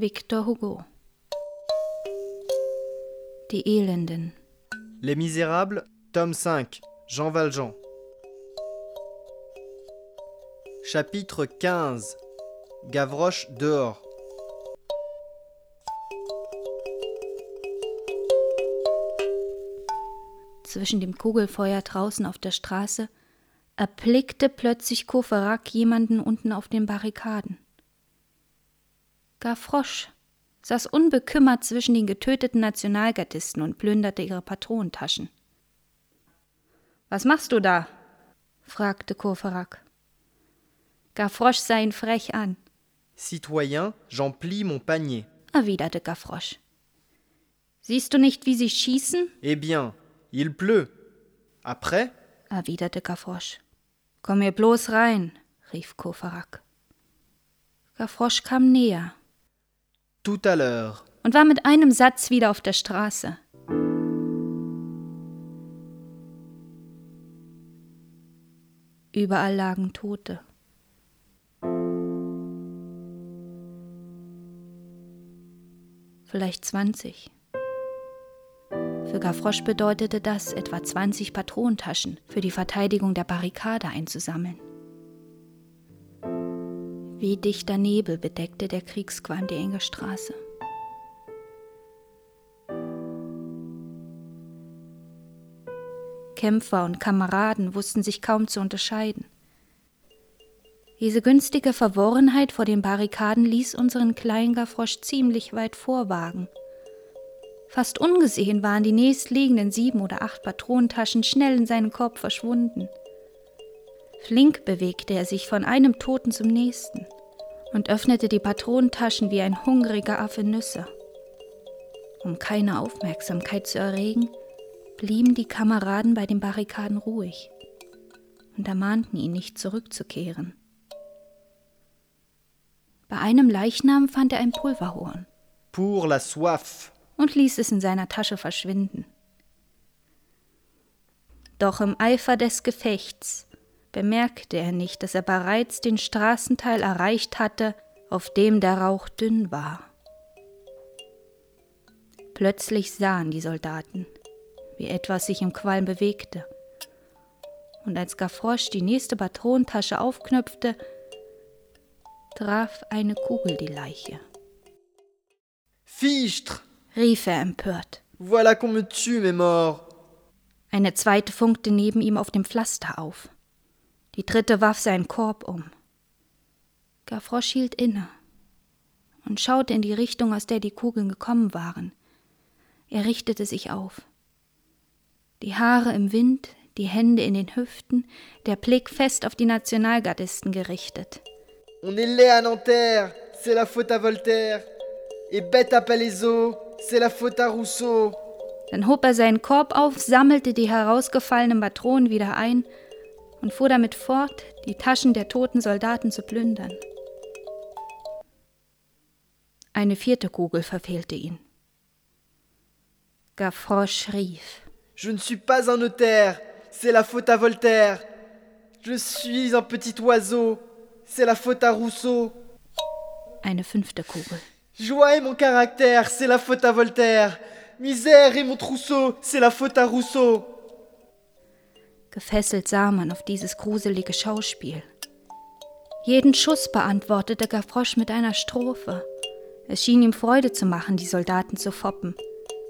Victor Hugo Die Elenden Les Misérables, tome 5, Jean Valjean. Chapitre 15 Gavroche dehors. Zwischen dem Kugelfeuer draußen auf der Straße erblickte plötzlich Courfeyrac jemanden unten auf den Barrikaden. Gavroche saß unbekümmert zwischen den getöteten Nationalgardisten und plünderte ihre Patronentaschen. Was machst du da? fragte Courfeyrac. Gavroche sah ihn frech an. Citoyen, j'emplis mon panier. erwiderte Gavroche. Siehst du nicht, wie sie schießen? Eh bien, il pleut. Après erwiderte Gavroche. Komm mir bloß rein, rief Courfeyrac. Gavroche kam näher. Tout à l'heure. Und war mit einem Satz wieder auf der Straße. Überall lagen Tote. Vielleicht zwanzig. Für Gavroche bedeutete das, etwa 20 Patronentaschen für die Verteidigung der Barrikade einzusammeln. Wie dichter Nebel bedeckte der Kriegsqualm die enge Straße. Kämpfer und Kameraden wussten sich kaum zu unterscheiden. Diese günstige Verworrenheit vor den Barrikaden ließ unseren kleinen Gavroche ziemlich weit vorwagen – Fast ungesehen waren die nächstliegenden sieben oder acht Patronentaschen schnell in seinen Korb verschwunden. Flink bewegte er sich von einem Toten zum nächsten und öffnete die Patronentaschen wie ein hungriger Affe Nüsse. Um keine Aufmerksamkeit zu erregen, blieben die Kameraden bei den Barrikaden ruhig und ermahnten ihn nicht zurückzukehren. Bei einem Leichnam fand er ein Pulverhorn. Pour la soif und ließ es in seiner Tasche verschwinden. Doch im Eifer des Gefechts bemerkte er nicht, dass er bereits den Straßenteil erreicht hatte, auf dem der Rauch dünn war. Plötzlich sahen die Soldaten, wie etwas sich im Qualm bewegte. Und als Gavroche die nächste Patronentasche aufknöpfte, traf eine Kugel die Leiche. Fichtre! rief er empört. Voilà qu'on me tue, mes morts. Eine zweite funkte neben ihm auf dem Pflaster auf. Die dritte warf seinen Korb um. Gavroche hielt inne und schaute in die Richtung, aus der die Kugeln gekommen waren. Er richtete sich auf. Die Haare im Wind, die Hände in den Hüften, der Blick fest auf die Nationalgardisten gerichtet. On est laid à Nanterre, c'est la faute à Voltaire. Et bête à Palaiseau, C'est la faute à Rousseau. Dann hob er seinen Korb auf, sammelte die herausgefallenen Patronen wieder ein und fuhr damit fort, die Taschen der toten Soldaten zu plündern. Eine vierte Kugel verfehlte ihn. Gavroche rief. Je ne suis pas un notaire, c'est la faute à Voltaire. Je suis un petit oiseau, c'est la faute à Rousseau. Eine fünfte Kugel. Joie et mon caractère, c'est la faute à Voltaire. Misère et mon trousseau, c'est la faute à Rousseau. Gefesselt sah man auf dieses gruselige Schauspiel. Jeden Schuss beantwortete Gavroche mit einer Strophe. Es schien ihm Freude zu machen, die Soldaten zu foppen.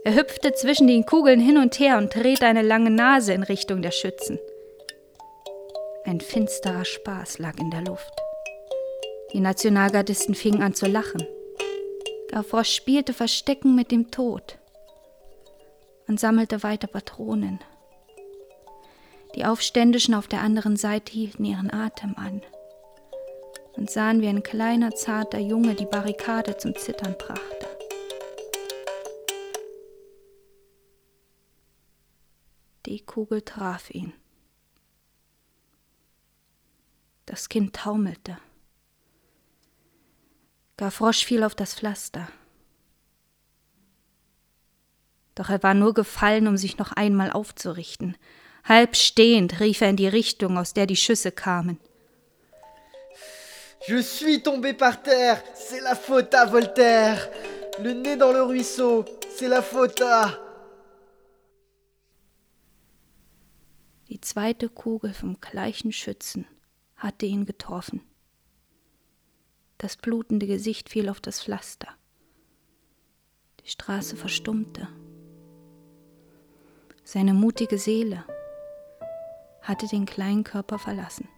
Er hüpfte zwischen den Kugeln hin und her und drehte eine lange Nase in Richtung der Schützen. Ein finsterer Spaß lag in der Luft. Die Nationalgardisten fingen an zu lachen. Gavroche spielte Verstecken mit dem Tod und sammelte weiter Patronen. Die Aufständischen auf der anderen Seite hielten ihren Atem an und sahen, wie ein kleiner, zarter Junge die Barrikade zum Zittern brachte. Die Kugel traf ihn. Das Kind taumelte. Gavroche fiel auf das Pflaster. Doch er war nur gefallen, um sich noch einmal aufzurichten. Halb stehend rief er in die Richtung, aus der die Schüsse kamen. Je suis tombé par terre, c'est la faute à Voltaire. Le nez dans le ruisseau, c'est la faute à. Die zweite Kugel vom gleichen Schützen hatte ihn getroffen. Das blutende Gesicht fiel auf das Pflaster. Die Straße verstummte. Seine mutige Seele hatte den kleinen Körper verlassen.